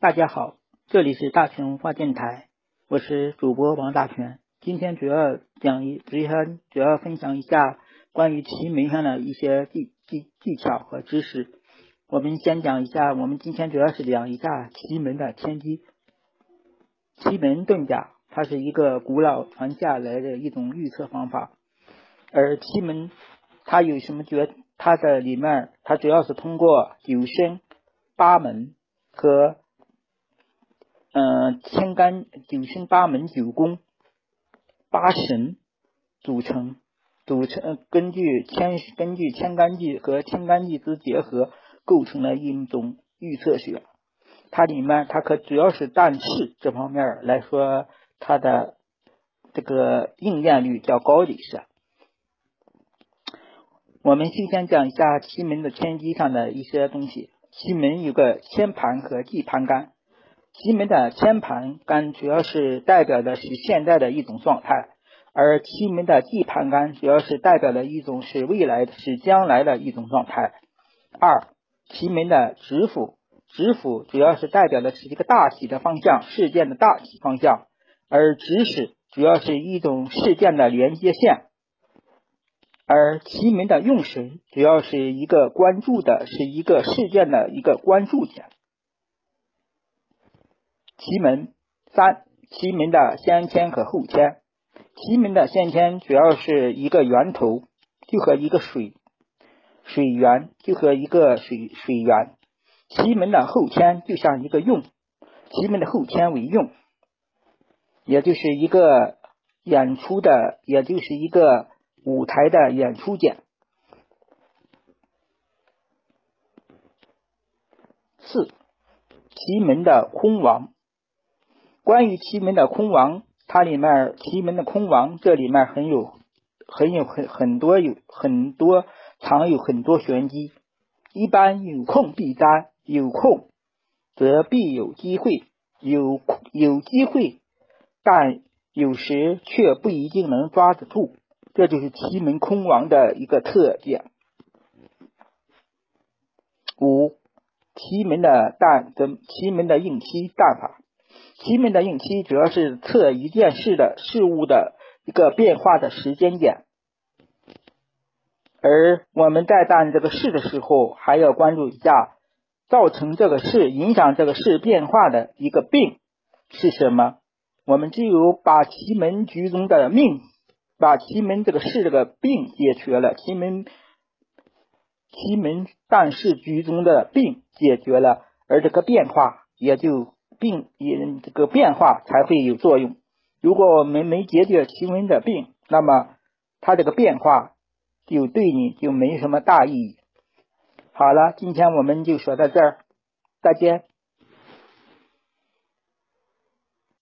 大家好，这里是大全文化电台，我是主播王大全。今天主要讲一，主要主要分享一下关于奇门上的一些技技技巧和知识。我们先讲一下，我们今天主要是讲一下奇门的天机。奇门遁甲，它是一个古老传下来的一种预测方法。而奇门它有什么诀？它的里面，它主要是通过九星、八门和嗯，天干九星八门九宫八神组成，组成根据天根据天干地和天干纪之结合，构成了一种预测学。它里面它可主要是但是这方面来说，它的这个应验率较高的是。我们先先讲一下奇门的天机上的一些东西。奇门有个天盘和地盘干。奇门的天盘干主要是代表的是现在的一种状态，而奇门的地盘干主要是代表的一种是未来是将来的一种状态。二，奇门的指府，指府主要是代表的是一个大体的方向，事件的大体方向，而指使主要是一种事件的连接线。而奇门的用神主要是一个关注的，是一个事件的一个关注点。奇门三，奇门的先天和后天。奇门的先天主要是一个源头，就和一个水水源，就和一个水水源。奇门的后天就像一个用，奇门的后天为用，也就是一个演出的，也就是一个舞台的演出点。四，奇门的空亡。关于奇门的空亡，它里面奇门的空亡，这里面很有很有很很多有很多藏有很多玄机。一般有空必占，有空则必有机会，有有机会，但有时却不一定能抓得住。这就是奇门空亡的一个特点。五，奇门的淡的奇门的应期淡法。奇门的应期主要是测一件事的事物的一个变化的时间点，而我们在办这个事的时候，还要关注一下造成这个事、影响这个事变化的一个病是什么。我们只有把奇门局中的命，把奇门这个事这个病解决了，奇门奇门办事局中的病解决了，而这个变化也就。病因这个变化才会有作用。如果我们没解决气温的病，那么它这个变化就对你就没什么大意义。好了，今天我们就说到这儿，再见。